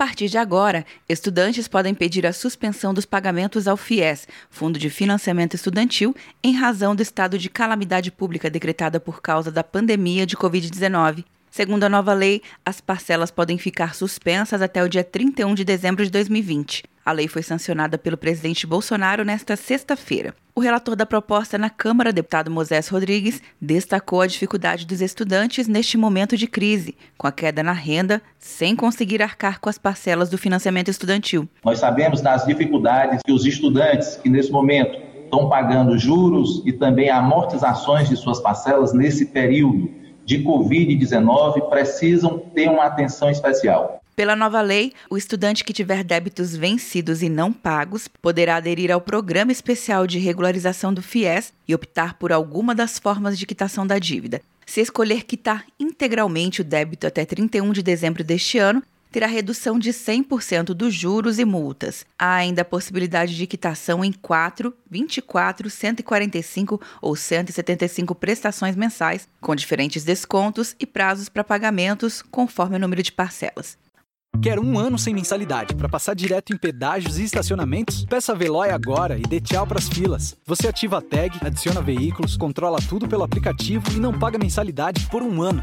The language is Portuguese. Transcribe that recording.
partir de agora, estudantes podem pedir a suspensão dos pagamentos ao FIES, Fundo de Financiamento Estudantil, em razão do estado de calamidade pública decretada por causa da pandemia de Covid-19. Segundo a nova lei, as parcelas podem ficar suspensas até o dia 31 de dezembro de 2020. A lei foi sancionada pelo presidente Bolsonaro nesta sexta-feira. O relator da proposta na Câmara, deputado Moisés Rodrigues, destacou a dificuldade dos estudantes neste momento de crise, com a queda na renda, sem conseguir arcar com as parcelas do financiamento estudantil. Nós sabemos das dificuldades que os estudantes que nesse momento estão pagando juros e também amortizações de suas parcelas nesse período de Covid-19 precisam ter uma atenção especial. Pela nova lei, o estudante que tiver débitos vencidos e não pagos poderá aderir ao Programa Especial de Regularização do FIES e optar por alguma das formas de quitação da dívida. Se escolher quitar integralmente o débito até 31 de dezembro deste ano, terá redução de 100% dos juros e multas. Há ainda a possibilidade de quitação em 4, 24, 145 ou 175 prestações mensais, com diferentes descontos e prazos para pagamentos conforme o número de parcelas. Quer um ano sem mensalidade para passar direto em pedágios e estacionamentos? Peça a Veloy agora e dê tchau pras filas. Você ativa a tag, adiciona veículos, controla tudo pelo aplicativo e não paga mensalidade por um ano.